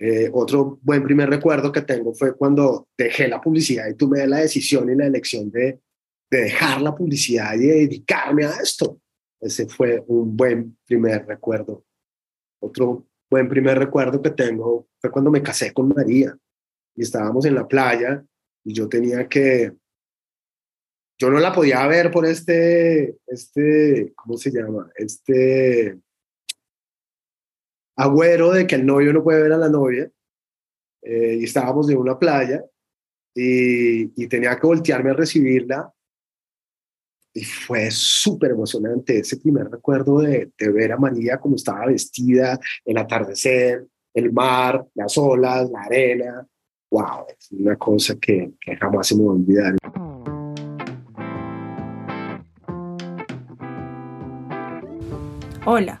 Eh, otro buen primer recuerdo que tengo fue cuando dejé la publicidad y tomé la decisión y la elección de, de dejar la publicidad y dedicarme a esto. Ese fue un buen primer recuerdo. Otro buen primer recuerdo que tengo fue cuando me casé con María y estábamos en la playa y yo tenía que, yo no la podía ver por este, este, ¿cómo se llama? Este agüero de que el novio no puede ver a la novia. Eh, y estábamos en una playa y, tenía que voltearme a recibirla y fue súper emocionante ese primer recuerdo de, de, ver a María como estaba vestida, el atardecer, el mar, las olas, la arena. ¡Wow! Es una cosa que, que jamás se me va a olvidar. Hola,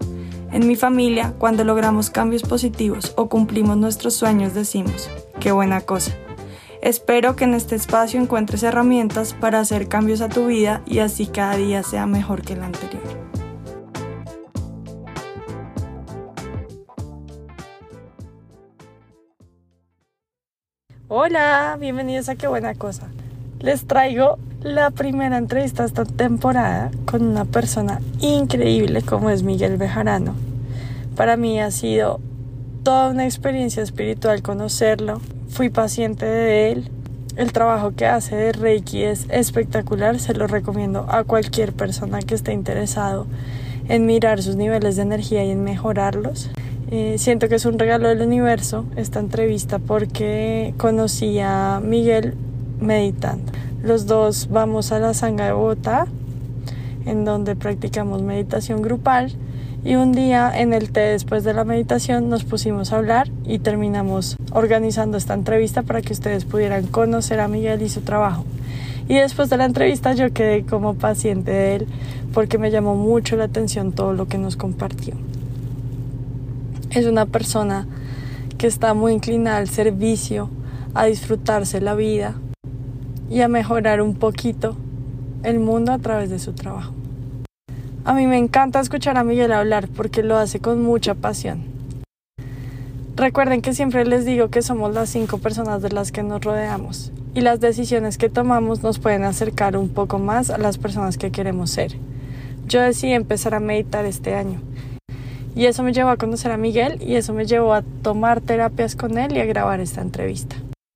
En mi familia, cuando logramos cambios positivos o cumplimos nuestros sueños, decimos, qué buena cosa. Espero que en este espacio encuentres herramientas para hacer cambios a tu vida y así cada día sea mejor que el anterior. Hola, bienvenidos a Qué Buena Cosa. Les traigo la primera entrevista esta temporada con una persona increíble como es Miguel Bejarano. Para mí ha sido toda una experiencia espiritual conocerlo. Fui paciente de él. El trabajo que hace de Reiki es espectacular. Se lo recomiendo a cualquier persona que esté interesado en mirar sus niveles de energía y en mejorarlos. Eh, siento que es un regalo del universo esta entrevista porque conocí a Miguel meditando. Los dos vamos a la Sanga de Bogotá, en donde practicamos meditación grupal. Y un día en el té después de la meditación nos pusimos a hablar y terminamos organizando esta entrevista para que ustedes pudieran conocer a Miguel y su trabajo. Y después de la entrevista yo quedé como paciente de él porque me llamó mucho la atención todo lo que nos compartió. Es una persona que está muy inclinada al servicio, a disfrutarse la vida, y a mejorar un poquito el mundo a través de su trabajo. A mí me encanta escuchar a Miguel hablar porque lo hace con mucha pasión. Recuerden que siempre les digo que somos las cinco personas de las que nos rodeamos y las decisiones que tomamos nos pueden acercar un poco más a las personas que queremos ser. Yo decidí empezar a meditar este año y eso me llevó a conocer a Miguel y eso me llevó a tomar terapias con él y a grabar esta entrevista.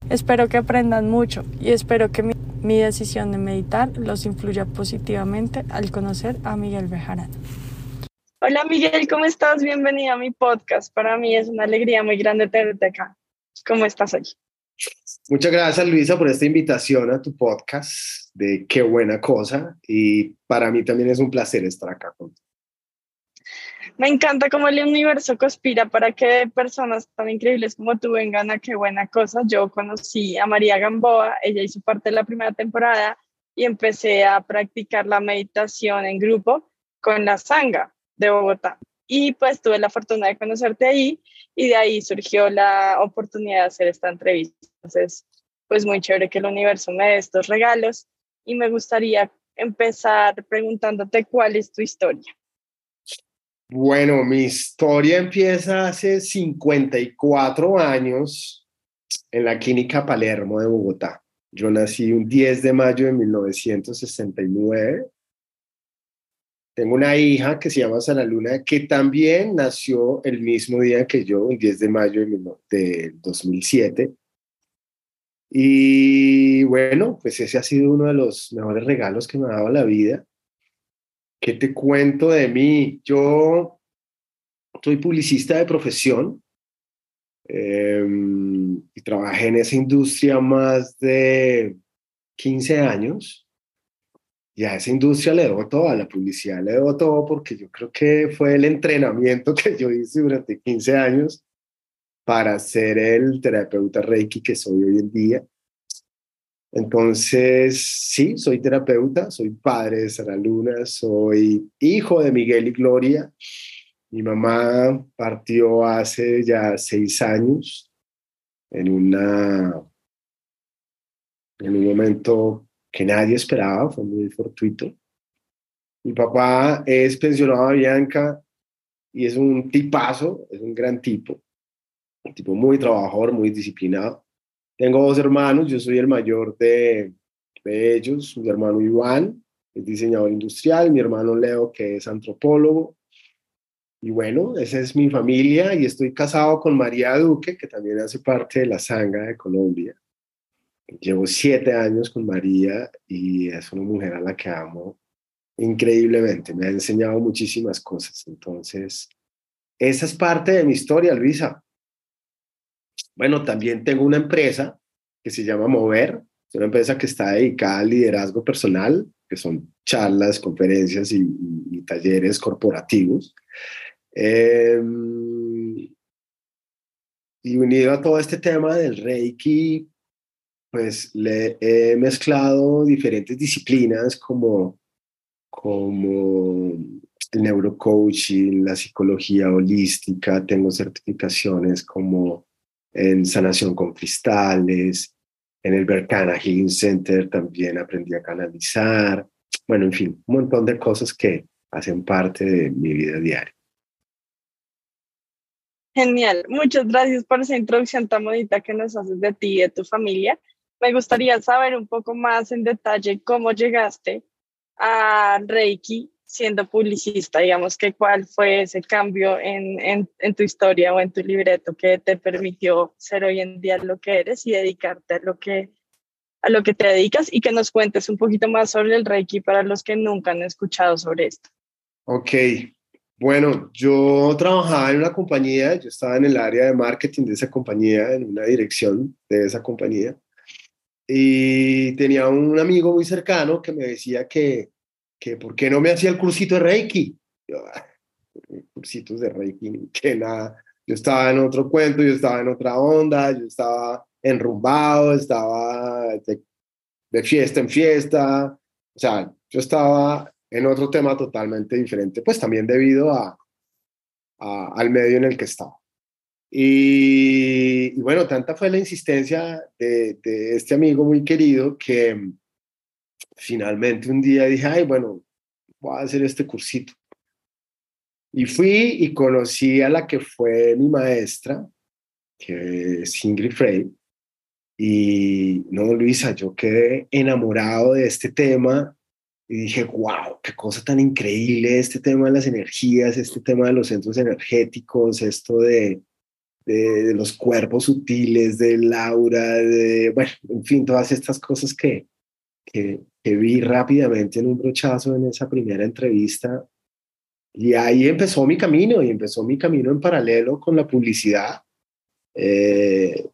Espero que aprendan mucho y espero que mi, decisión de meditar los influya positivamente al conocer a Miguel Bejarano. Hola Miguel, ¿cómo estás? Bienvenido a mi podcast. Para mí es una alegría muy grande tenerte acá. ¿Cómo estás hoy? Muchas gracias Luisa por esta invitación a tu podcast de Qué buena cosa y para mí también es un placer estar acá contigo. Me encanta cómo el universo conspira para que personas tan increíbles como tú vengan a qué buena cosa. Yo conocí a María Gamboa, ella hizo parte de la primera temporada y empecé a practicar la meditación en grupo con la Sanga de Bogotá. Y pues tuve la fortuna de conocerte ahí y de ahí surgió la oportunidad de hacer esta entrevista. Entonces, pues muy chévere que el universo me dé estos regalos y me gustaría empezar preguntándote cuál es tu historia. Bueno, mi historia empieza hace 54 años en la Clínica Palermo de Bogotá. Yo nací un 10 de mayo de 1969. Tengo una hija que se llama Sara Luna, que también nació el mismo día que yo, un 10 de mayo de 2007. Y bueno, pues ese ha sido uno de los mejores regalos que me ha dado la vida ¿Qué te cuento de mí? Yo soy publicista de profesión em, y trabajé en esa industria más de 15 años. Y a esa industria le debo todo, a la publicidad le debo todo, porque yo creo que fue el entrenamiento que yo hice durante 15 años para ser el terapeuta Reiki que soy hoy en día. Entonces, sí, soy terapeuta, soy padre de Sara Luna, soy hijo de Miguel y Gloria. Mi mamá partió hace ya seis años en, una, en un momento que nadie esperaba, fue muy fortuito. Mi papá es pensionado de Bianca y es un tipazo, es un gran tipo, un tipo muy trabajador, muy disciplinado. Tengo dos hermanos, yo soy el mayor de, de ellos, mi hermano Iván es diseñador industrial, mi hermano Leo que es antropólogo. Y bueno, esa es mi familia y estoy casado con María Duque, que también hace parte de la Sanga de Colombia. Llevo siete años con María y es una mujer a la que amo increíblemente. Me ha enseñado muchísimas cosas. Entonces, esa es parte de mi historia, Luisa. Bueno, también tengo una empresa que se llama Mover, es una empresa que está dedicada al liderazgo personal, que son charlas, conferencias y, talleres corporativos. Em, y unido a todo este tema del Reiki, pues le he mezclado diferentes disciplinas como, como el neurocoaching, la psicología holística, tengo certificaciones como en sanación con cristales, en el Berkana Healing Center también aprendí a canalizar, bueno, en fin, un montón de cosas que hacen parte de mi vida diaria. Genial, muchas gracias por esa introducción tan bonita que nos haces de ti y de tu familia. Me gustaría saber un poco más en detalle cómo llegaste a Reiki siendo publicista, digamos que cuál fue ese cambio en, en, en, tu historia o en tu libreto que te permitió ser hoy en día lo que eres y dedicarte a lo que, a lo que te dedicas y que nos cuentes un poquito más sobre el Reiki para los que nunca han escuchado sobre esto. Ok, bueno, yo trabajaba en una compañía, yo estaba en el área de marketing de esa compañía, en una dirección de esa compañía, y tenía un amigo muy cercano que me decía que que por qué no me hacía el cursito de Reiki. Yo, ah, cursitos de Reiki, que nada. Yo estaba en otro cuento, yo estaba en otra onda, yo estaba enrumbado, estaba de, fiesta en fiesta. O sea, yo estaba en otro tema totalmente diferente, pues también debido a, al medio en el que estaba. Y, y, bueno, tanta fue la insistencia de, de, este amigo muy querido que finalmente un día dije, ay, bueno, voy a hacer este cursito. Y fui y conocí a la que fue mi maestra, que es Ingrid Frey. Y no, Luisa, yo quedé enamorado de este tema y dije, wow, qué cosa tan increíble este tema de las energías, este tema de los centros energéticos, esto de, de, los cuerpos sutiles, del aura, de, bueno, en fin, todas estas cosas que, que, vi rápidamente en un brochazo en esa primera entrevista. Y ahí empezó mi camino, y empezó mi camino en paralelo con la publicidad, eh,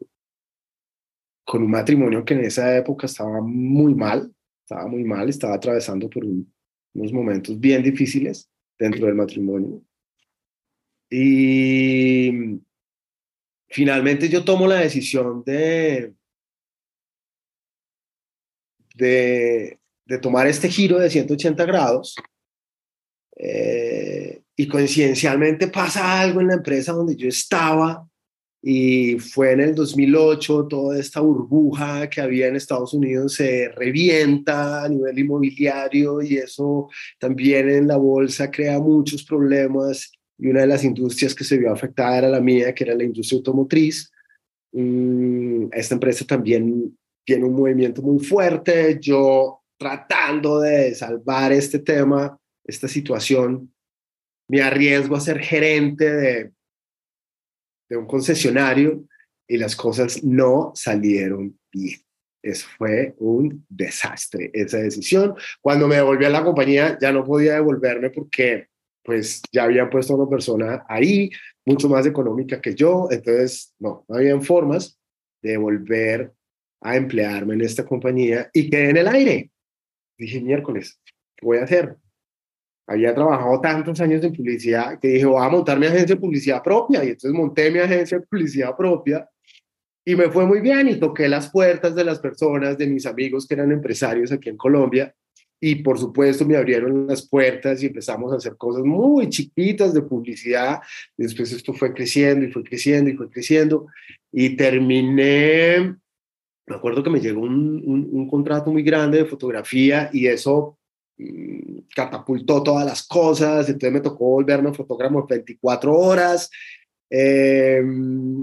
con un matrimonio que en esa época estaba muy mal, estaba muy mal, estaba atravesando por unos momentos bien difíciles dentro del matrimonio. Y finalmente yo tomo la decisión de, de, tomar este giro de 180 grados eh, y coincidencialmente pasa algo en la empresa donde yo estaba y fue en el 2008 toda esta burbuja que había en Estados Unidos se revienta a nivel inmobiliario y eso también en la bolsa crea muchos problemas y una de las industrias que se vio afectada era la mía, que era la industria automotriz. Esta empresa también tiene un movimiento muy fuerte, yo tratando de salvar este tema, esta situación, me arriesgo a ser gerente de, de un concesionario y las cosas no salieron bien. Eso fue un desastre, esa decisión. Cuando me devolví a la compañía ya no podía devolverme porque pues ya había puesto a una persona ahí, mucho más económica que yo, entonces no, no habían formas de volver a emplearme en esta compañía y quedé en el aire. Dije, miércoles, ¿qué voy a hacer? Había trabajado tantos años en publicidad que dije, voy a montar mi agencia de publicidad propia. Y entonces monté mi agencia de publicidad propia Y me fue muy bien y toqué las puertas de las personas, de mis amigos que eran empresarios aquí en Colombia. Y por supuesto me abrieron las puertas y empezamos a hacer cosas muy chiquitas de publicidad. Después esto fue creciendo y fue creciendo y fue creciendo. Y terminé, me acuerdo que me llegó un, un, un contrato muy grande de fotografía y eso mm, catapultó todas las cosas. Entonces me tocó volverme fotógrafo 24 horas eh,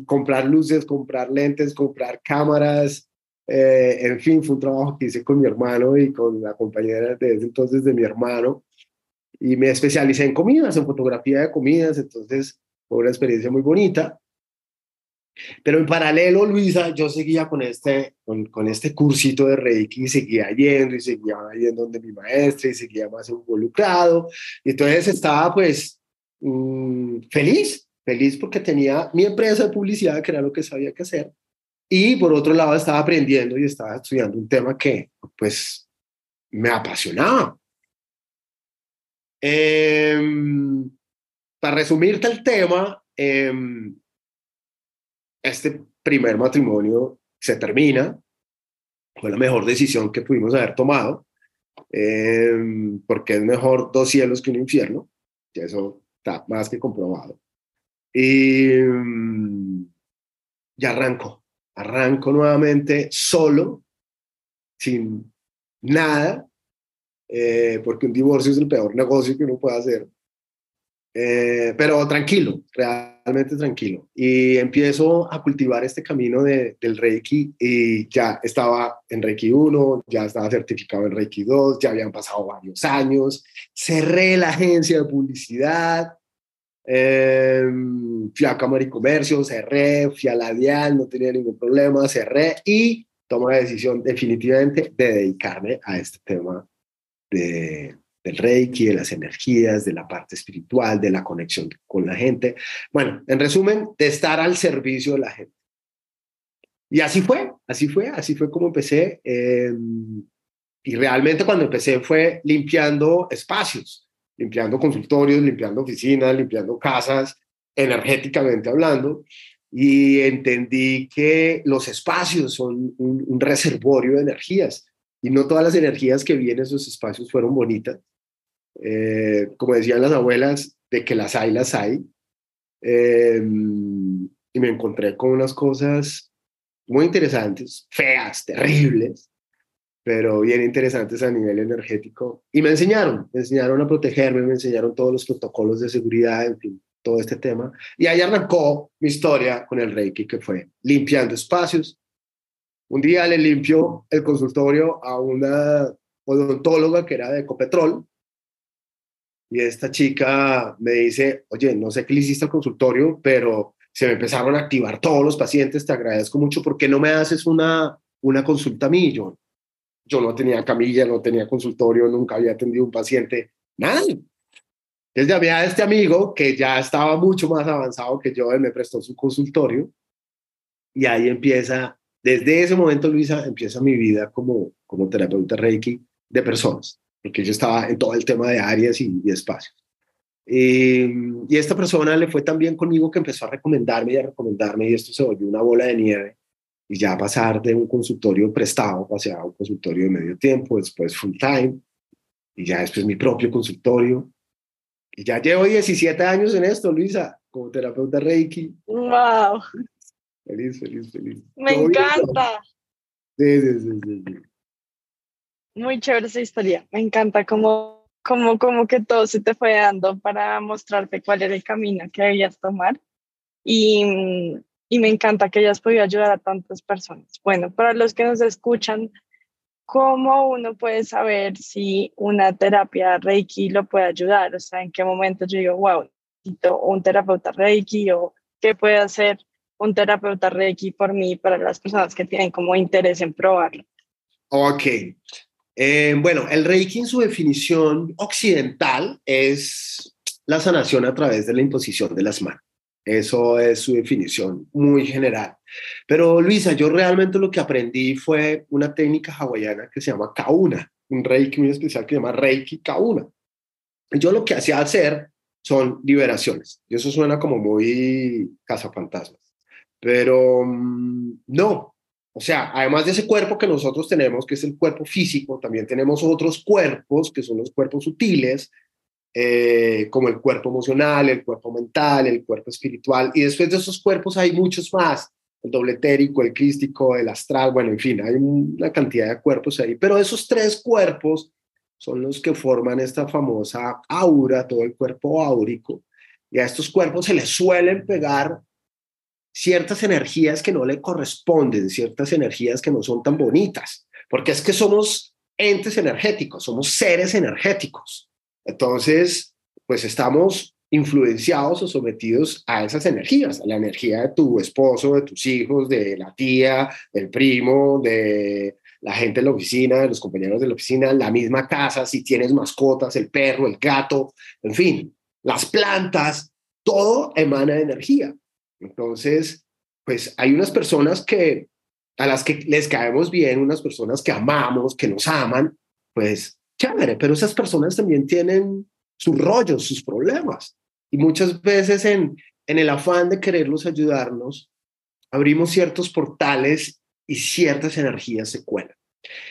comprar luces, comprar lentes, comprar cámaras, eh, en fin, fue un trabajo que hice con mi hermano y con la compañera de ese entonces de mi hermano. Y me especialicé en comidas, en fotografía de comidas, entonces fue una experiencia muy bonita. Pero en paralelo, Luisa, yo seguía con este, con, con, este cursito de Reiki y seguía yendo y seguía yendo donde mi maestra y seguía más involucrado. Y entonces estaba pues mmm, feliz, feliz porque tenía mi empresa de publicidad, que era lo que sabía que hacer, y por otro lado estaba aprendiendo y estaba estudiando un tema que pues me apasionaba. Eh, para resumirte el tema, eh, este primer matrimonio se termina, fue la mejor decisión que pudimos haber tomado, eh, porque es mejor dos cielos que un infierno, y eso está más que comprobado. Y mm, ya arranco, arranco nuevamente solo, sin nada, eh, porque un divorcio es el peor negocio que uno puede hacer. Eh, pero tranquilo, realmente tranquilo. Y empiezo a cultivar este camino de, del Reiki y ya estaba en Reiki 1, ya estaba certificado en Reiki 2, ya habían pasado varios años, cerré la agencia de publicidad, eh, fui a Cámara y Comercio, cerré, fui a la Dial, no tenía ningún problema, cerré y tomé la decisión definitivamente de dedicarme a este tema de, del Reiki, de las energías, de la parte espiritual, de la conexión con la gente. Bueno, en resumen, de estar al servicio de la gente. Y así fue, así fue, así fue como empecé. Eh, y realmente cuando empecé fue limpiando espacios limpiando consultorios, limpiando oficinas, limpiando casas, energéticamente hablando, y entendí que los espacios son un, reservorio de energías y no todas las energías que vi en esos espacios fueron bonitas. Eh, como decían las abuelas, de que las hay, las hay. Eh, y me encontré con unas cosas muy interesantes, feas, terribles, pero bien interesantes a nivel energético. Y me enseñaron, me enseñaron a protegerme, me enseñaron todos los protocolos de seguridad, en fin, todo este tema. Y ahí arrancó mi historia con el Reiki, que fue limpiando espacios. Un día le limpió el consultorio a una odontóloga que era de Ecopetrol. Y esta chica me dice, oye, no sé qué le hiciste al consultorio, pero se me empezaron a activar todos los pacientes, te agradezco mucho, ¿por qué no me haces una, una consulta a mí, yo no tenía camilla, no tenía consultorio, nunca había atendido un paciente, nada. Entonces había este amigo que ya estaba mucho más avanzado que yo, él me prestó su consultorio y ahí empieza, desde ese momento, Luisa, empieza mi vida como, como terapeuta Reiki de personas, porque yo estaba en todo el tema de áreas y, espacios. Y, y esta persona le fue tan bien conmigo que empezó a recomendarme y a recomendarme y esto se volvió una bola de nieve y ya pasar de un consultorio prestado hacia un consultorio de medio tiempo, después full time, y ya después mi propio consultorio. Y ya llevo 17 años en esto, Luisa, como terapeuta Reiki. ¡Wow! Feliz, feliz, feliz. Me encanta. Sí, sí, sí, sí, Muy chévere esa historia. Me encanta cómo, cómo, cómo que todo se te fue dando para mostrarte cuál era el camino que debías tomar. Y, y me encanta que hayas podido ayudar a tantas personas. Bueno, para los que nos escuchan, ¿cómo uno puede saber si una terapia Reiki lo puede ayudar? O sea, ¿en qué momento yo digo, wow, necesito un terapeuta Reiki o qué puede hacer un terapeuta Reiki por mí para las personas que tienen como interés en probarlo? Ok. Eh, bueno, el Reiki en su definición occidental es la sanación a través de la imposición de las manos. Eso es su definición muy general. Pero Luisa, yo realmente lo que aprendí fue una técnica hawaiana que se llama kauna, un reiki muy especial que se llama reiki kauna. Yo lo que hacía hacer son liberaciones. Y eso suena como muy cazafantasmas. Pero mm, no, o sea, además de ese cuerpo que nosotros tenemos, que es el cuerpo físico, también tenemos otros cuerpos, que son los cuerpos sutiles, eh, como el cuerpo emocional, el cuerpo mental, el cuerpo espiritual, y después de esos cuerpos hay muchos más, el doble etérico, el crístico, el astral, bueno, en fin, hay una cantidad de cuerpos ahí, pero esos tres cuerpos son los que forman esta famosa aura, todo el cuerpo áurico, y a estos cuerpos se les suelen pegar ciertas energías que no le corresponden, ciertas energías que no son tan bonitas, porque es que somos entes energéticos, somos seres energéticos. Entonces, pues estamos influenciados o sometidos a esas energías, a la energía de tu esposo, de tus hijos, de la tía, del primo, de la gente de la oficina, de los compañeros de la oficina, la misma casa, si tienes mascotas, el perro, el gato, en fin, las plantas, todo emana energía. Entonces, pues hay unas personas que a las que les caemos bien, unas personas que amamos, que nos aman, pues chévere, pero esas personas también tienen sus rollos, sus problemas. Y muchas veces en, en el afán de quererlos ayudarnos, abrimos ciertos portales y ciertas energías se cuelan.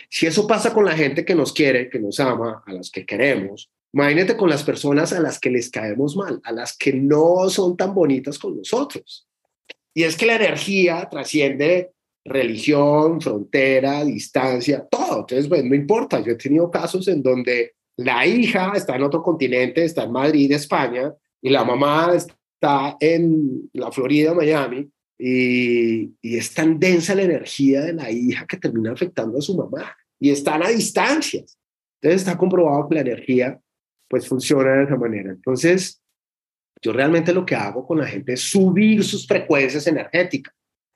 Si eso pasa con la gente que nos quiere, que nos ama, a las que queremos, imagínate con las personas a las que les caemos mal, a las que no son tan bonitas con nosotros. Y es que la energía trasciende religión, frontera, distancia, todo. Entonces, pues no importa. Yo he tenido casos en donde la hija está en otro continente, está en Madrid, España, y la mamá está en la Florida, Miami, y, es tan densa la energía de la hija que termina afectando a su mamá y están a distancias. Entonces está comprobado que la energía pues funciona de esa manera. Entonces, yo realmente lo que hago con la gente es subir sus frecuencias energéticas,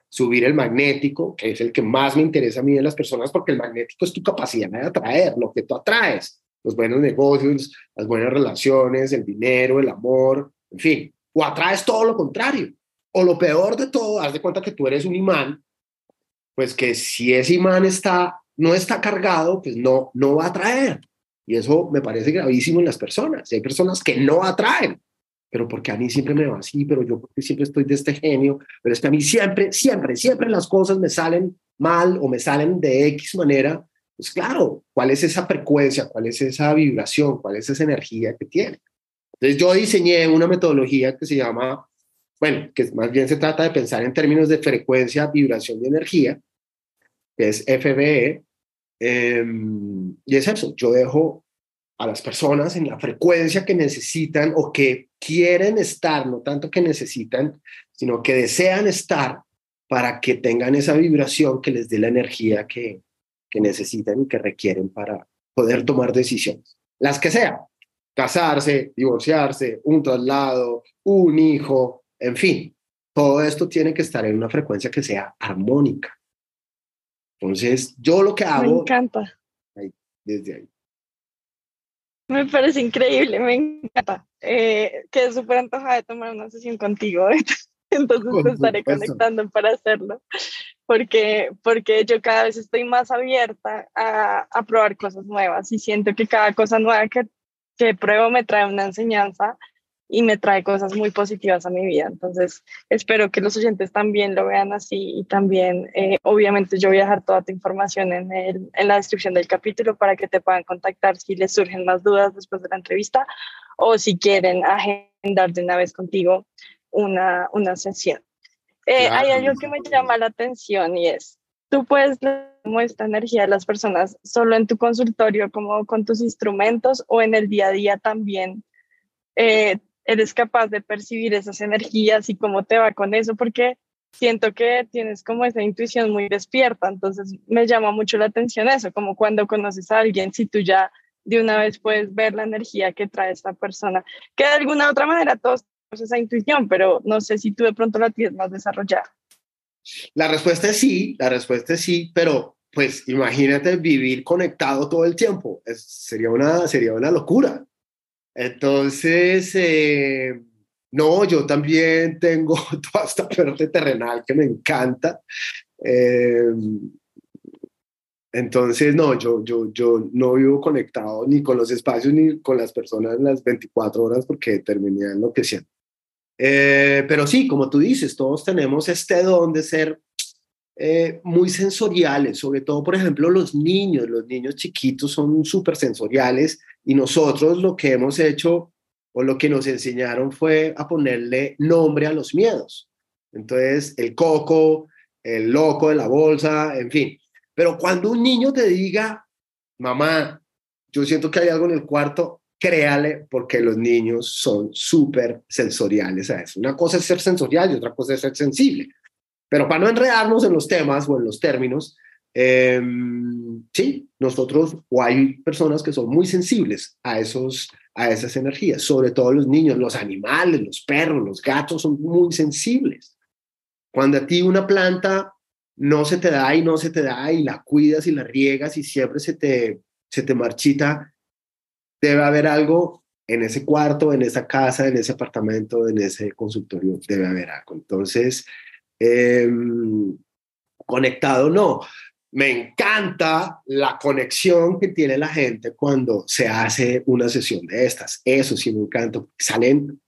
subir el magnético, que es el que más me interesa a mí en las personas, porque el magnético es tu capacidad de atraer, lo que tú atraes, los buenos negocios, las buenas relaciones, el dinero, el amor, en fin, o atraes todo lo contrario. O lo peor de todo, haz de cuenta que tú eres un imán, pues que si ese imán está, no está cargado, pues no, no va a atraer. Y eso me parece gravísimo en las personas. Y hay personas que no atraen, pero porque a mí siempre me va así, pero yo porque siempre estoy de este genio, pero es que a mí siempre, siempre, siempre las cosas me salen mal o me salen de X manera. Pues claro, ¿cuál es esa frecuencia? ¿Cuál es esa vibración? ¿Cuál es esa energía que tiene? Entonces yo diseñé una metodología que se llama bueno, que más bien se trata de pensar en términos de frecuencia, vibración de energía, que es FBE, em, y es eso, yo dejo a las personas en la frecuencia que necesitan o que quieren estar, no tanto que necesitan, sino que desean estar para que tengan esa vibración que les dé la energía que, que necesitan y que requieren para poder tomar decisiones, las que sean, casarse, divorciarse, un traslado, un hijo, en fin, todo esto tiene que estar en una frecuencia que sea armónica. Entonces, yo lo que hago... Me encanta. desde ahí. Me parece increíble, me encanta. Eh, quedé súper antojada de tomar una sesión contigo. Entonces te estaré conectando para hacerlo. Porque, porque yo cada vez estoy más abierta a, a probar cosas nuevas y siento que cada cosa nueva que, que pruebo me trae una enseñanza y me trae cosas muy positivas a mi vida. Entonces, espero que los oyentes también lo vean así y también, eh, obviamente, yo voy a dejar toda tu información en, el, en la descripción del capítulo para que te puedan contactar si les surgen más dudas después de la entrevista o si quieren agendar de una vez contigo una, una sesión. Eh, hay algo que me llama la atención y es, tú puedes como esta energía de las personas solo en tu consultorio, como con tus instrumentos o en el día a día también. Eh, eres capaz de percibir esas energías y cómo te va con eso, porque siento que tienes como esa intuición muy despierta, entonces me llama mucho la atención eso, como cuando conoces a alguien, si tú ya de una vez puedes ver la energía que trae esta persona, que de alguna otra manera todos tenemos esa intuición, pero no sé si tú de pronto la tienes más desarrollada. La respuesta es sí, la respuesta es sí, pero pues imagínate vivir conectado todo el tiempo, sería, una, sería una locura. Entonces, eh, no, yo también tengo toda esta parte terrenal que me encanta. Eh, entonces, no, yo, yo, yo no vivo conectado ni con los espacios ni con las personas las 24 horas porque terminé enloqueciendo. Eh, pero sí, como tú dices, todos tenemos este don de ser eh, muy sensoriales, sobre todo, por ejemplo, los niños, los niños chiquitos son súper sensoriales y nosotros lo que hemos hecho o lo que nos enseñaron fue a ponerle nombre a los miedos. Entonces, el coco, el loco de la bolsa, en fin. Pero cuando un niño te diga, mamá, yo siento que hay algo en el cuarto, créale, porque los niños son súper sensoriales a eso. Una cosa es ser sensorial y otra cosa es ser sensible. Pero para no enredarnos en los temas o en los términos, em, sí, nosotros o hay personas que son muy sensibles a, esos, a esas energías, sobre todo los niños, los animales, los perros, los gatos son muy sensibles. Cuando a ti una planta no se te da y no se te da y la cuidas y la riegas y siempre se te, se te marchita, debe haber algo en ese cuarto, en esa casa, en ese apartamento, en ese consultorio, debe haber algo. Entonces, em, conectado no. Me encanta la conexión que tiene la gente cuando se hace una sesión de estas. Eso sí me encanta. Salen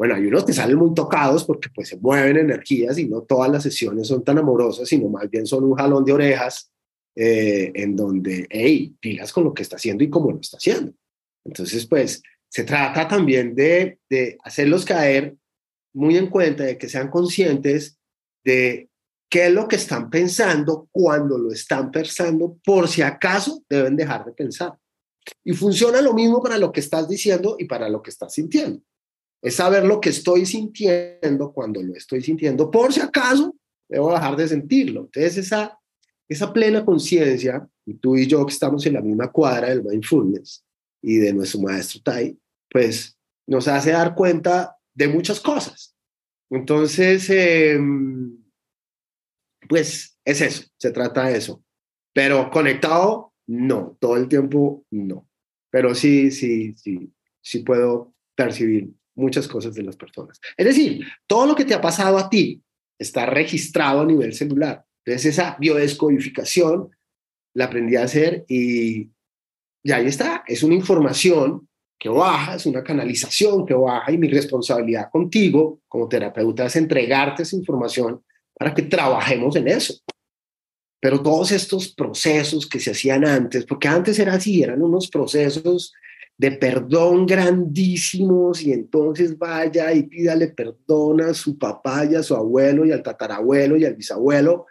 bueno, hay unos que salen muy tocados porque pues se mueven energías y no todas las sesiones son tan amorosas, sino más bien son un jalón de orejas eh, en donde, hey, pilas con lo que está haciendo y cómo lo está haciendo. Entonces, pues se trata también de, de hacerlos caer muy en cuenta, de que sean conscientes de qué es lo que están pensando cuando lo están pensando, por si acaso deben dejar de pensar. Y funciona lo mismo para lo que estás diciendo y para lo que estás sintiendo es saber lo que estoy sintiendo cuando lo estoy sintiendo, por si acaso debo dejar de sentirlo. Entonces, esa, esa plena conciencia, tú y yo que estamos en la misma cuadra del mindfulness y de nuestro maestro Tai, pues nos hace dar cuenta de muchas cosas. Entonces, em, pues es eso, se trata de eso. Pero conectado, no, todo el tiempo no. Pero sí, sí, sí, sí puedo percibir muchas cosas de las personas. Es decir, todo lo que te ha pasado a ti está registrado a nivel celular. Entonces esa biodescodificación la aprendí a hacer y, y ahí está. Es una información que baja, es una canalización que baja y mi responsabilidad contigo como terapeuta es entregarte esa información para que trabajemos en eso. Pero todos estos procesos que se hacían antes, porque antes era así, eran unos procesos de perdón grandísimos y entonces vaya y pídale perdón a su papá y a su abuelo y al tatarabuelo y al bisabuelo.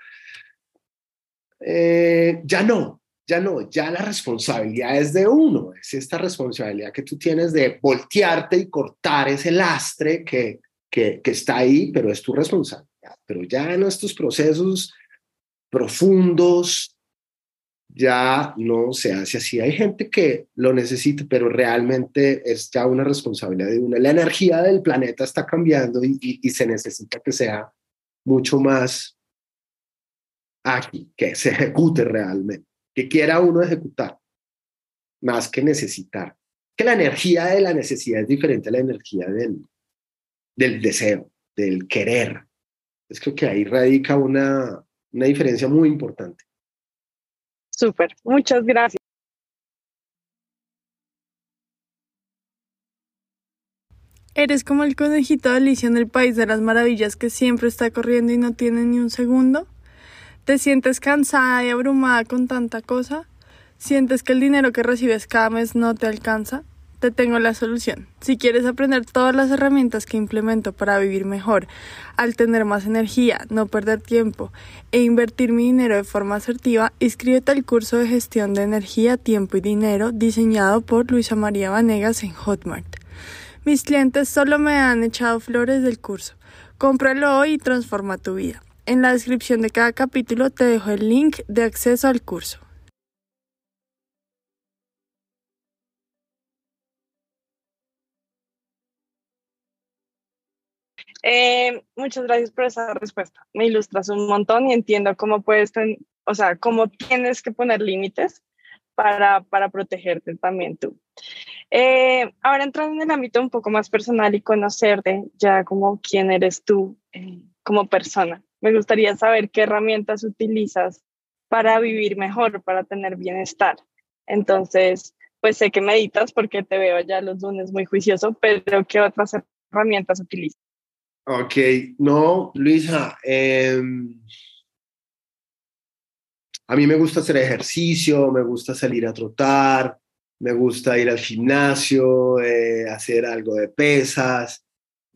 Eh, ya no, ya no, ya la responsabilidad es de uno, es esta responsabilidad que tú tienes de voltearte y cortar ese lastre que, que, está ahí, pero es tu responsabilidad. Pero ya en estos procesos profundos, ya no se hace así. Hay gente que lo necesita, pero realmente es ya una responsabilidad de una. La energía del planeta está cambiando y, se necesita que sea mucho más aquí, que se ejecute realmente, que quiera uno ejecutar, más que necesitar. Que la energía de la necesidad es diferente a la energía del, del deseo, del querer. Es creo que ahí radica una, una diferencia muy importante. Súper, muchas gracias. ¿Eres como el conejito de Alicia en el País de las Maravillas que siempre está corriendo y no tiene ni un segundo? ¿Te sientes cansada y abrumada con tanta cosa? ¿Sientes que el dinero que recibes cada mes no te alcanza? te tengo la solución. Si quieres aprender todas las herramientas que implemento para vivir mejor, al tener más energía, no perder tiempo e invertir mi dinero de forma asertiva, inscríbete al curso de gestión de energía, tiempo y dinero diseñado por Luisa María Vanegas en Hotmart. Mis clientes solo me han echado flores del curso. Cómpralo hoy y transforma tu vida. En la descripción de cada capítulo te dejo el link de acceso al curso. Eh, muchas gracias por esa respuesta. Me ilustras un montón y entiendo cómo puedes, o sea, cómo tienes que poner límites para, para protegerte también tú. Eh, ahora entrando en el ámbito un poco más personal y conocerte ya como quién eres tú eh, como persona, me gustaría saber qué herramientas utilizas para vivir mejor, para tener bienestar. Entonces, pues sé que meditas porque te veo ya los lunes muy juicioso, pero ¿qué otras herramientas utilizas? Ok, no, Luisa, em, a mí me gusta hacer ejercicio, me gusta salir a trotar, me gusta ir al gimnasio, eh, hacer algo de pesas,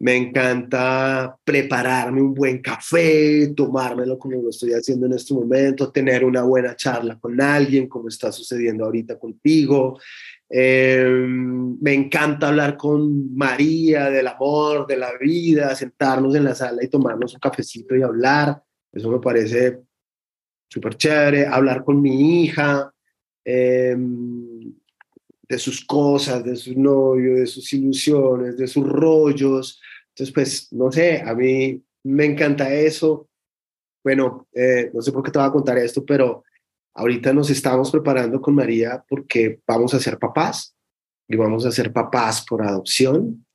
me encanta prepararme un buen café, tomármelo como lo estoy haciendo en este momento, tener una buena charla con alguien, como está sucediendo ahorita contigo. Em, me encanta hablar con María del amor, de la vida, sentarnos en la sala y tomarnos un cafecito y hablar. Eso me parece súper chévere. Hablar con mi hija. Em, de sus cosas, de su novio, de sus ilusiones, de sus rollos. Entonces, pues, no sé, a mí me encanta eso. Bueno, eh, no sé por qué te voy a contar esto, pero ahorita nos estamos preparando con María porque vamos a ser papás y vamos a ser papás por adopción.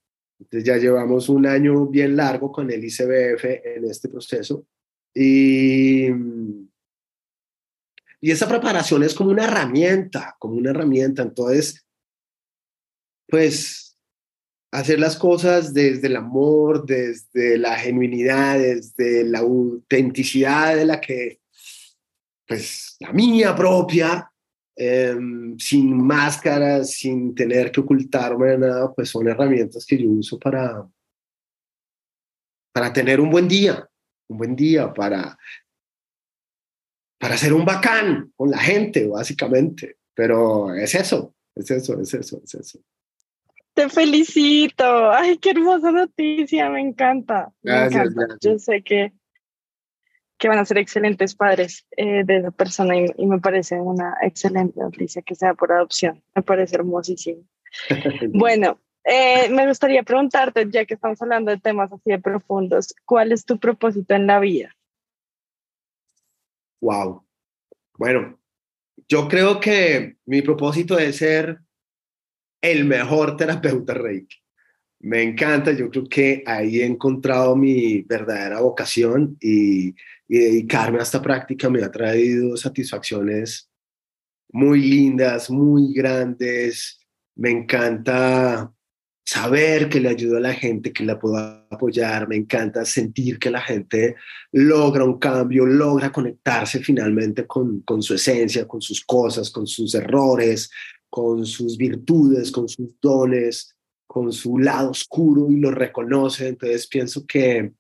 Entonces ya llevamos un año bien largo con el ICBF en este proceso y, y esa preparación es como una herramienta, como una herramienta. Entonces, pues hacer las cosas desde el amor, desde la genuinidad, desde la autenticidad de la que, pues, la mía propia, em, sin máscaras, sin tener que ocultarme nada, pues son herramientas que yo uso para, para tener un buen día, un buen día, para, para ser un bacán con la gente, básicamente. Pero es eso, es eso, es eso, es eso. Te felicito. Ay, qué hermosa noticia, me encanta. Me encanta. Yo sé que, que van a ser excelentes padres eh, de esa persona y, me parece una excelente noticia que sea por adopción. Me parece hermosísimo. bueno, eh, me gustaría preguntarte, ya que estamos hablando de temas así de profundos, ¿cuál es tu propósito en la vida? Wow. Bueno, yo creo que mi propósito es ser el mejor terapeuta Reiki. Me encanta, yo creo que ahí he encontrado mi verdadera vocación y, dedicarme a esta práctica me ha traído satisfacciones muy lindas, muy grandes. Me encanta saber que le ayudo a la gente, que la puedo apoyar. Me encanta sentir que la gente logra un cambio, logra conectarse finalmente con, con su esencia, con sus cosas, con sus errores, con sus virtudes, con sus dones, con su lado oscuro y lo reconoce. Entonces pienso que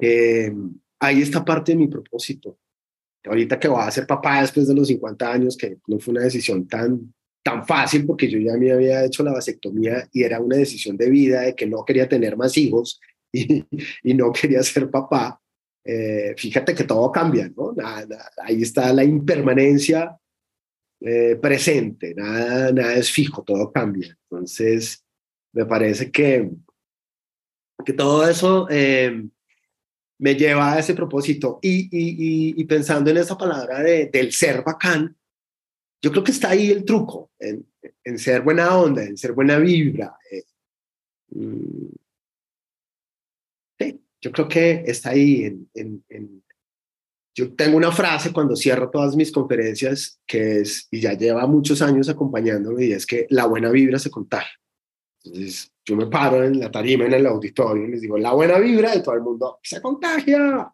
eh, ahí está parte de mi propósito. Ahorita que voy a ser papá después de los 50 años, que no fue una decisión tan, tan fácil porque yo ya me había hecho la vasectomía y era una decisión de vida de que no quería tener más hijos y, y no quería ser papá. Eh, fíjate que todo cambia, ¿no? ahí está la impermanencia eh, presente, nada, nada es fijo, todo cambia. Entonces, me parece que, que todo eso eh, me lleva a ese propósito. Y, y, pensando en esa palabra de, del ser bacán, yo creo que está ahí el truco, en, en ser buena onda, en ser buena vibra. Eh, mm, sí, yo creo que está ahí en yo tengo una frase cuando cierro todas mis conferencias que es, y ya lleva muchos años acompañándome, y es que la buena vibra se contagia. Entonces, yo me paro en la tarima, en el auditorio, y les digo, la buena vibra de todo el mundo se contagia.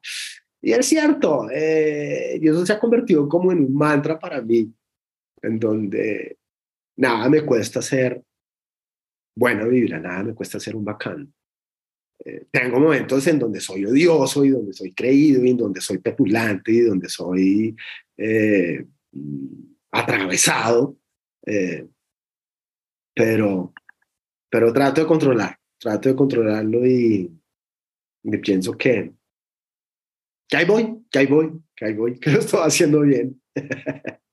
Y es cierto, eh, y eso se ha convertido como en un mantra para mí, en donde nada me cuesta ser buena vibra, nada me cuesta ser un bacán. Eh, tengo momentos en donde soy odioso y donde soy creído y en donde soy petulante y donde soy eh, atravesado, eh, pero, pero trato de controlar, trato de controlarlo y, me pienso que, que ahí voy, que ahí voy, que ahí voy, que lo estoy haciendo bien.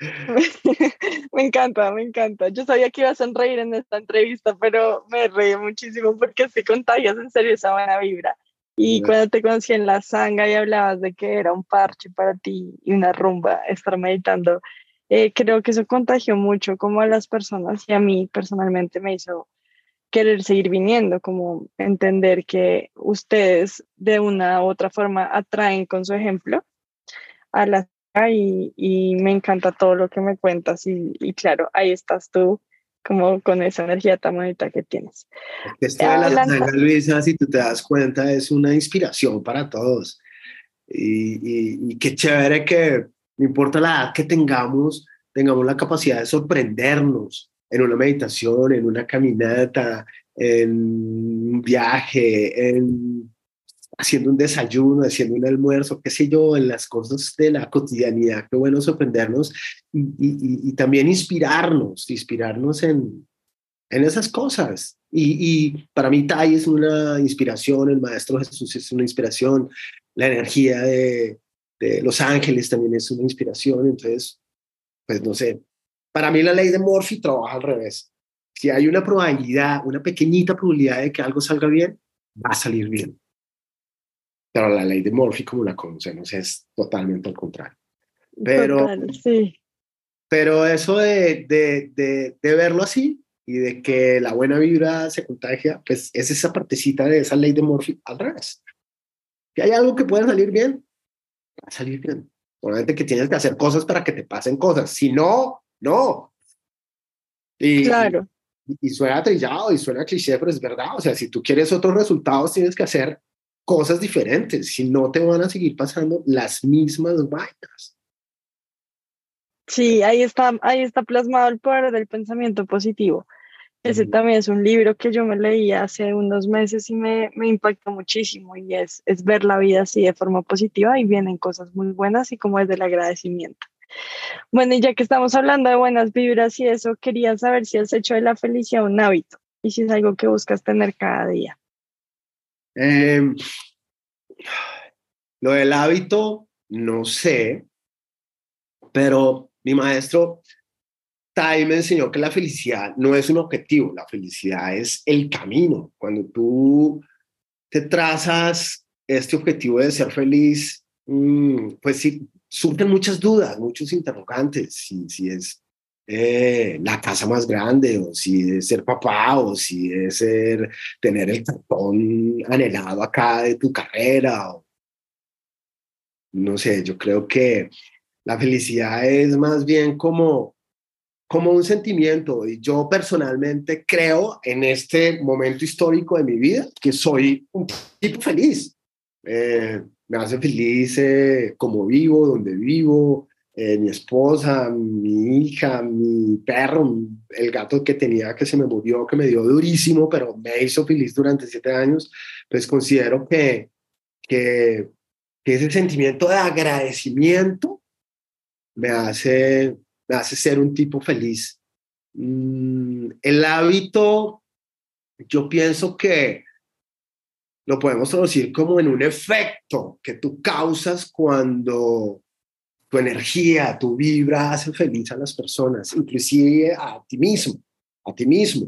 me encanta, me encanta. Yo sabía que iba a sonreír en esta entrevista, pero me reí muchísimo porque si contagias en serio esa buena vibra. Y cuando te conocí en la sanga y hablabas de que era un parche para ti y una rumba estar meditando, eh, creo que eso contagió mucho como a las personas y a mí personalmente me hizo querer seguir viniendo, como entender que ustedes de una u otra forma atraen con su ejemplo a las y, y, me encanta todo lo que me cuentas y, y, claro, ahí estás tú como con esa energía tan bonita que tienes. Esto de la saga, Luisa, si tú te das cuenta, es una inspiración para todos. Y, y, qué chévere que, no importa la edad que tengamos, tengamos la capacidad de sorprendernos en una meditación, en una caminata, en un viaje, en haciendo un desayuno, haciendo un almuerzo, qué sé yo, en las cosas de la cotidianidad. Qué bueno sorprendernos y, también inspirarnos, inspirarnos en, en esas cosas. Y, para mí Tai es una inspiración, el Maestro Jesús es una inspiración, la energía de, de Los Ángeles también es una inspiración. Entonces, pues no sé, para mí la ley de Murphy trabaja al revés. Si hay una probabilidad, una pequeñita probabilidad de que algo salga bien, va a salir bien pero la ley de Murphy, como la conocemos, es totalmente al contrario. Pero, sí. pero eso de, de, de, verlo así y de que la buena vibra se contagia, pues es esa partecita de esa ley de Murphy al revés. Si hay algo que pueda salir bien, va a salir bien. Solamente que tienes que hacer cosas para que te pasen cosas. Si no, no. Y, claro. Y, y, suena trillado y suena cliché, pero es verdad. O sea, si tú quieres otros resultados, tienes que hacer cosas diferentes, si no te van a seguir pasando las mismas vainas. Sí, ahí está, ahí está plasmado el poder del pensamiento positivo. Ese también es un libro que yo me leí hace unos meses y me, me impactó muchísimo y es, es ver la vida así de forma positiva y vienen cosas muy buenas y como es del agradecimiento. Bueno, y ya que estamos hablando de buenas vibras y eso, quería saber si has hecho de la felicidad un hábito y si es algo que buscas tener cada día. Em, lo del hábito, no sé, pero mi maestro Tai me enseñó que la felicidad no es un objetivo, la felicidad es el camino. Cuando tú te trazas este objetivo de ser feliz, mm, pues sí, surgen muchas dudas, muchos interrogantes, si, si es eh, la casa más grande, o si es ser papá, o si es ser, tener el cartón anhelado acá de tu carrera. O, no sé, yo creo que la felicidad es más bien como, como un sentimiento. Y yo personalmente creo en este momento histórico de mi vida que soy un tipo feliz. Eh, me hace feliz eh, como vivo, donde vivo, eh, mi esposa, mi hija, mi perro, el gato que tenía que se me murió, que me dio durísimo, pero me hizo feliz durante siete años, pues considero que, que, ese sentimiento de agradecimiento me hace, me hace ser un tipo feliz. Mm, el hábito, yo pienso que lo podemos traducir como en un efecto que tú causas cuando tu energía, tu vibra hace feliz a las personas, inclusive a ti mismo, a ti mismo.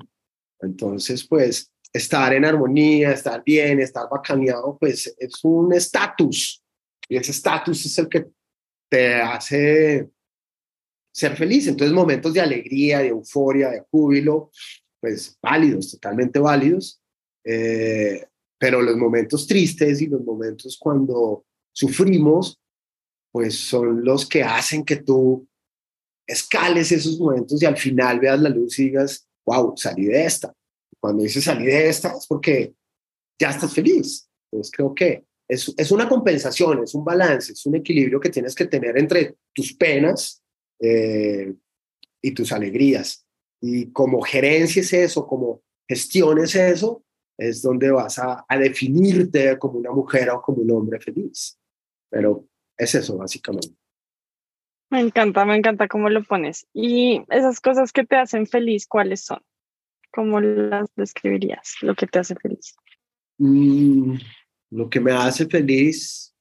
Entonces, pues, estar en armonía, estar bien, estar bacaneado, pues es un estatus. Y ese estatus es el que te hace ser feliz. Entonces, momentos de alegría, de euforia, de júbilo, pues válidos, totalmente válidos. Eh, pero los momentos tristes y los momentos cuando sufrimos, pues son los que hacen que tú escales esos momentos y al final veas la luz y digas, wow, salí de esta. Cuando dices salí de esta es porque ya estás feliz. Entonces creo que es, es una compensación, es un balance, es un equilibrio que tienes que tener entre tus penas eh, y tus alegrías. Y como gerencias eso, como gestiones eso, es donde vas a, a definirte como una mujer o como un hombre feliz. Pero es eso, básicamente. Me encanta, me encanta cómo lo pones. Y esas cosas que te hacen feliz, ¿cuáles son? ¿Cómo las describirías? Lo que te hace feliz. Mm, lo que me hace feliz,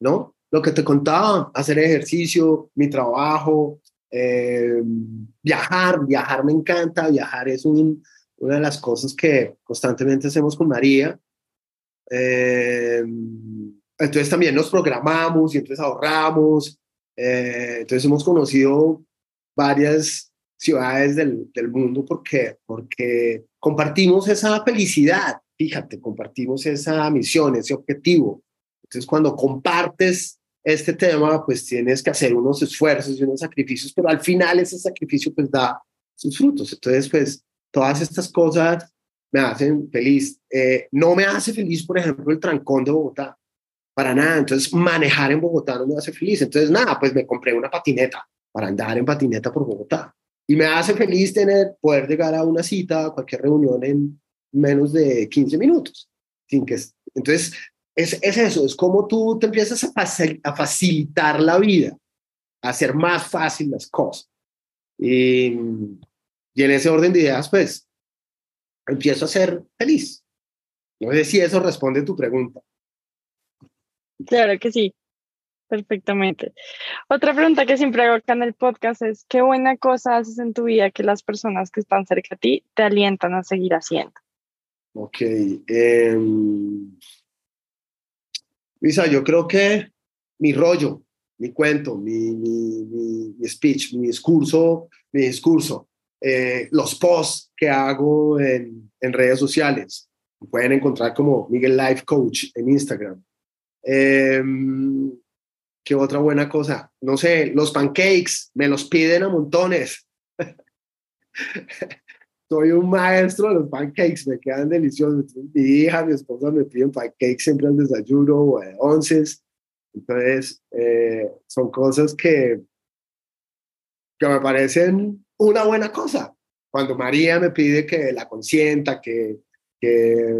¿no? Lo que te contaba, hacer ejercicio, mi trabajo, eh, viajar, viajar me encanta, viajar es una de las cosas que constantemente hacemos con María. Eh, entonces también nos programamos y entonces ahorramos. Eh, entonces hemos conocido varias ciudades del, del, mundo porque, porque compartimos esa felicidad, fíjate, compartimos esa misión, ese objetivo. Entonces cuando compartes este tema, pues tienes que hacer unos esfuerzos y unos sacrificios, pero al final ese sacrificio pues da sus frutos. Entonces, pues, todas estas cosas me hacen feliz. Eh, no me hace feliz, por ejemplo, el trancón de Bogotá, para nada. Entonces, manejar en Bogotá no me hace feliz. Entonces, nada, pues me compré una patineta para andar en patineta por Bogotá. Y me hace feliz tener, poder llegar a una cita, a cualquier reunión en menos de 15 minutos. Sin que, entonces, es, es eso, es como tú te empiezas a, a facilitar la vida, a hacer más fácil las cosas. Y, y en ese orden de ideas, pues, empiezo a ser feliz. No sé si eso responde a tu pregunta. Claro que sí, perfectamente. Em, Otra pregunta que siempre hago acá en el podcast es, ¿qué buena cosa haces en tu vida que las personas que están cerca de ti te alientan a seguir haciendo? Ok. Eh, Lisa, yo creo que mi rollo, mi cuento, mi, mi, mi, mi speech, mi discurso, mi discurso, eh, los posts que hago en, en redes sociales, pueden encontrar como Miguel Life Coach en Instagram. Eh, ¿Qué otra buena cosa? No sé, los pancakes, me los piden a montones. Soy un maestro de los pancakes, me quedan deliciosos. Mi hija, mi esposa me piden pancakes siempre al desayuno o a once. Entonces, eh, son cosas que, que me parecen una buena cosa. Cuando María me pide que la consienta, que, que,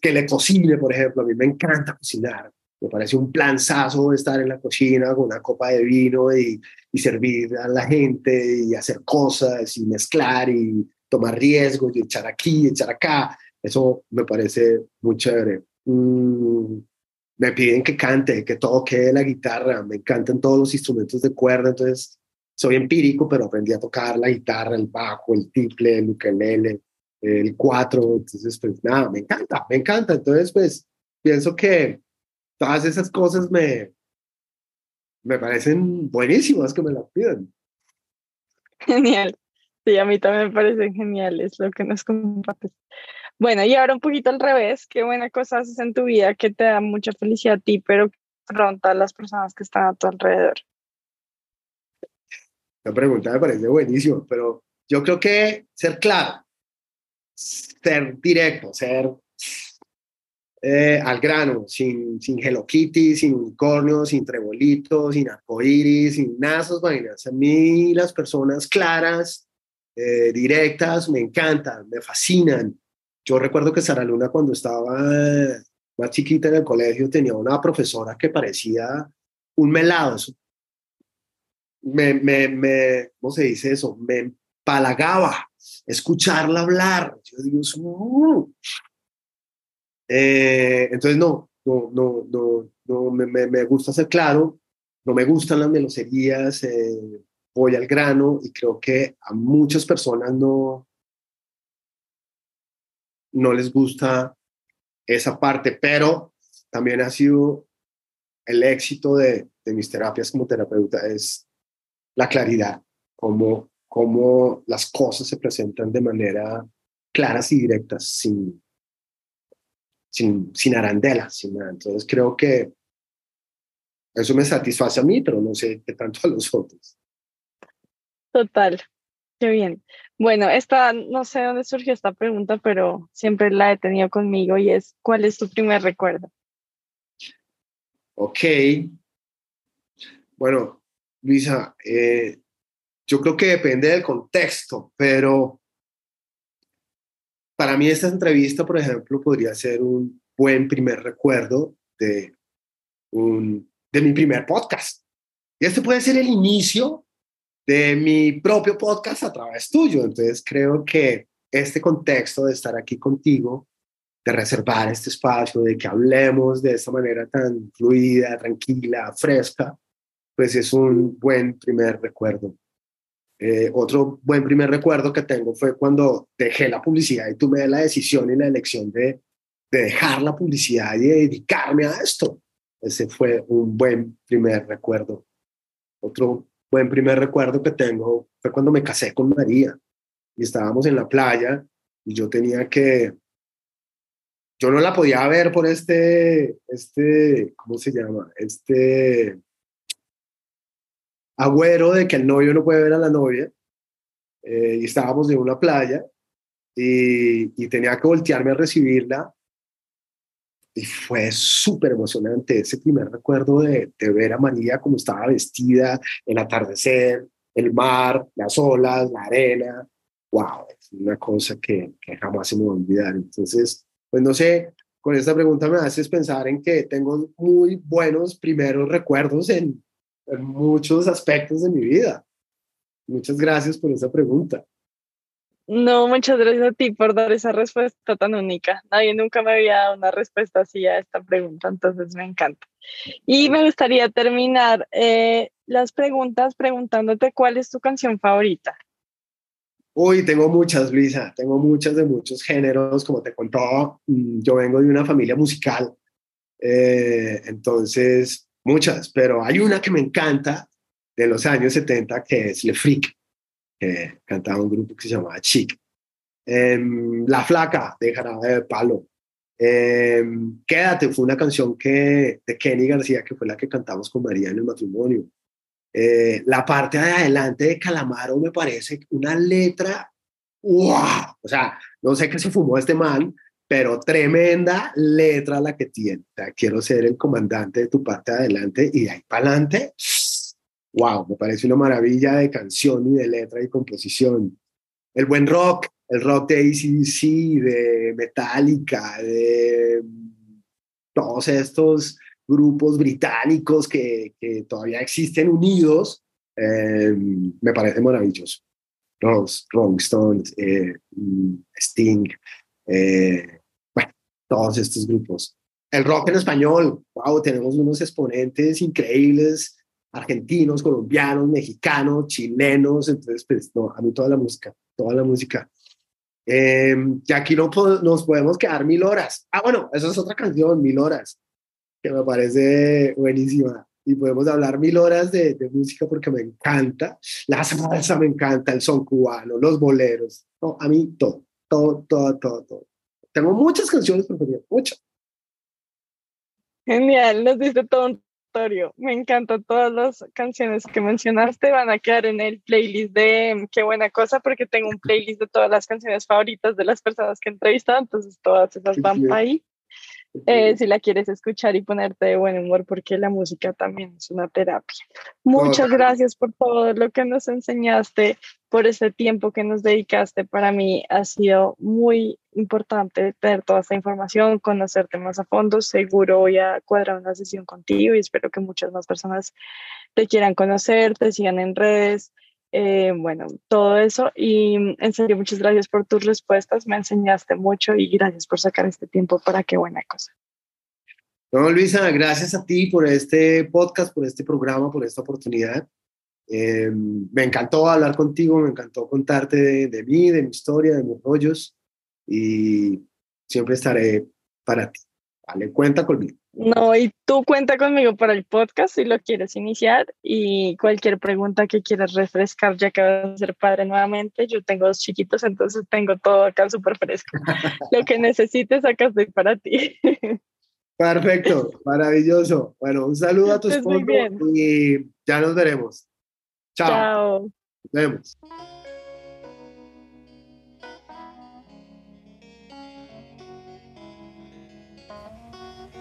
que le cocine, por ejemplo, a mí me encanta cocinar. Me parece un planzazo estar en la cocina con una copa de vino y, y servir a la gente y hacer cosas y mezclar y tomar riesgos y echar aquí, echar acá. Eso me parece muy chévere. Mm, me piden que cante, que toque la guitarra. Me encantan todos los instrumentos de cuerda, entonces soy empírico, pero aprendí a tocar la guitarra, el bajo, el tiple, el ukelele, el cuatro. Entonces, pues nada, me encanta, me encanta. Entonces, pues pienso que todas esas cosas me, me parecen buenísimas que me las pidan. Genial. Sí, a mí también me parecen geniales lo que nos compartes. Bueno, y ahora un poquito al revés, qué buena cosa haces en tu vida que te da mucha felicidad a ti, pero que afronta a las personas que están a tu alrededor. La pregunta me parece buenísima, pero yo creo que ser claro, ser directo, ser eh, al grano, sin, sin Hello sin unicornio, sin trebolito, sin arcoíris, sin nada esas vainas. A mí las personas claras, eh, directas, me encantan, me fascinan. Yo recuerdo que Sara Luna cuando estaba más chiquita en el colegio tenía una profesora que parecía un melado. Me, me, me, ¿cómo se dice eso? Me empalagaba escucharla hablar. Yo digo, eh, entonces, no, no, no, no, me, gusta ser claro, no me gustan las meloserías, eh, voy al grano y creo que a muchas personas no, no les gusta esa parte, pero también ha sido el éxito de, de mis terapias como terapeuta, es la claridad, cómo, cómo las cosas se presentan de manera claras y directas, sin, sin, sin arandela, sin nada. Entonces creo que eso me satisface a mí, pero no sé qué tanto a los otros. Total, qué bien. Bueno, esta, no sé dónde surgió esta pregunta, pero siempre la he tenido conmigo y es, ¿cuál es tu primer recuerdo? Ok. Bueno, Luisa, eh, yo creo que depende del contexto, pero para mí esta entrevista, por ejemplo, podría ser un buen primer recuerdo de, un, de mi primer podcast. Y este puede ser el inicio de mi propio podcast a través tuyo. Entonces creo que este contexto de estar aquí contigo, de reservar este espacio, de que hablemos de esta manera tan fluida, tranquila, fresca, pues es un buen primer recuerdo eh, otro buen primer recuerdo que tengo fue cuando dejé la publicidad y tomé la decisión y la elección de, de dejar la publicidad y dedicarme a esto. Ese fue un buen primer recuerdo. Otro buen primer recuerdo que tengo fue cuando me casé con María y estábamos en la playa y yo tenía que, yo no la podía ver por este, este, ¿cómo se llama? Este agüero de que el novio no puede ver a la novia. eh, y estábamos en una playa y, tenía que voltearme a recibirla y fue súper emocionante ese primer recuerdo de, de, ver a María como estaba vestida, el atardecer, el mar, las olas, la arena. ¡Wow! Es una cosa que, que jamás se me va a olvidar. Entonces, pues no sé, con esta pregunta me haces pensar en que tengo muy buenos primeros recuerdos en, en muchos aspectos de mi vida. Muchas gracias por esa pregunta. No, muchas gracias a ti por dar esa respuesta tan única. Nadie nunca me había dado una respuesta así a esta pregunta, entonces me encanta. Y me gustaría terminar eh, las preguntas preguntándote cuál es tu canción favorita. Uy, tengo muchas, Luisa, tengo muchas de muchos géneros, como te contó, mm, yo vengo de una familia musical, eh, entonces muchas, pero hay una que me encanta de los años 70 que es Le Freak que cantaba un grupo que se llamaba Chic. Em, la Flaca de Jarabe de Palo. Em, Quédate fue una canción que, de Kenny García, que fue la que cantamos con María en el matrimonio. Eh, la parte de adelante de Calamaro me parece una letra, ¡wow! O sea, no sé qué se fumó este man, pero tremenda letra la que tiene. Quiero ser el comandante de tu parte de adelante y de ahí para adelante wow, me parece una maravilla de canción y de letra y composición. El buen rock, el rock de ACDC, de Metallica, de todos estos grupos británicos que, que todavía existen unidos, eh, me parece maravilloso. Los Rolling Stones, eh, Sting, eh, todos estos grupos. El rock en español, wow, tenemos unos exponentes increíbles argentinos, colombianos, mexicanos, chilenos, entonces, pues, no, a mí toda la música, toda la música. Eh, y aquí no nos podemos quedar mil horas. Ah, bueno, esa es otra canción, Mil Horas, que me parece buenísima. Y podemos hablar mil horas de, de música porque me encanta. La salsa me encanta, el son cubano, los boleros. No, a mí todo, todo, todo, todo, todo. Tengo muchas canciones preferidas, muchas. Genial, nos dice todo un me encanta todas las canciones que mencionaste. Van a quedar en el playlist de Qué buena cosa, porque tengo un playlist de todas las canciones favoritas de las personas que he entrevistado, entonces todas esas van para ahí. Eh, si la quieres escuchar y ponerte de buen humor, porque la música también es una terapia. Muchas gracias por todo lo que nos enseñaste, por ese tiempo que nos dedicaste. Para mí ha sido muy importante tener toda esta información, conocerte más a fondo. Seguro voy a cuadrar una sesión contigo y espero que muchas más personas te quieran conocer, te sigan en redes. Eh, bueno, todo eso. Y mm, en serio, muchas gracias por tus respuestas. Me enseñaste mucho y gracias por sacar este tiempo para qué buena cosa. No, Luisa, gracias a ti por este podcast, por este programa, por esta oportunidad. Eh, me encantó hablar contigo, me encantó contarte de, mí, de mi historia, de mis rollos y siempre estaré para ti. Vale, cuenta conmigo. No, y tú cuenta conmigo para el podcast si lo quieres iniciar y cualquier pregunta que quieras refrescar ya que vas a ser padre nuevamente. Yo tengo dos chiquitos, entonces tengo todo acá súper fresco. lo que necesites, acá estoy para ti. Perfecto, maravilloso. Bueno, un saludo a tu esposo y ya nos veremos. Chao. Chao. Nos vemos.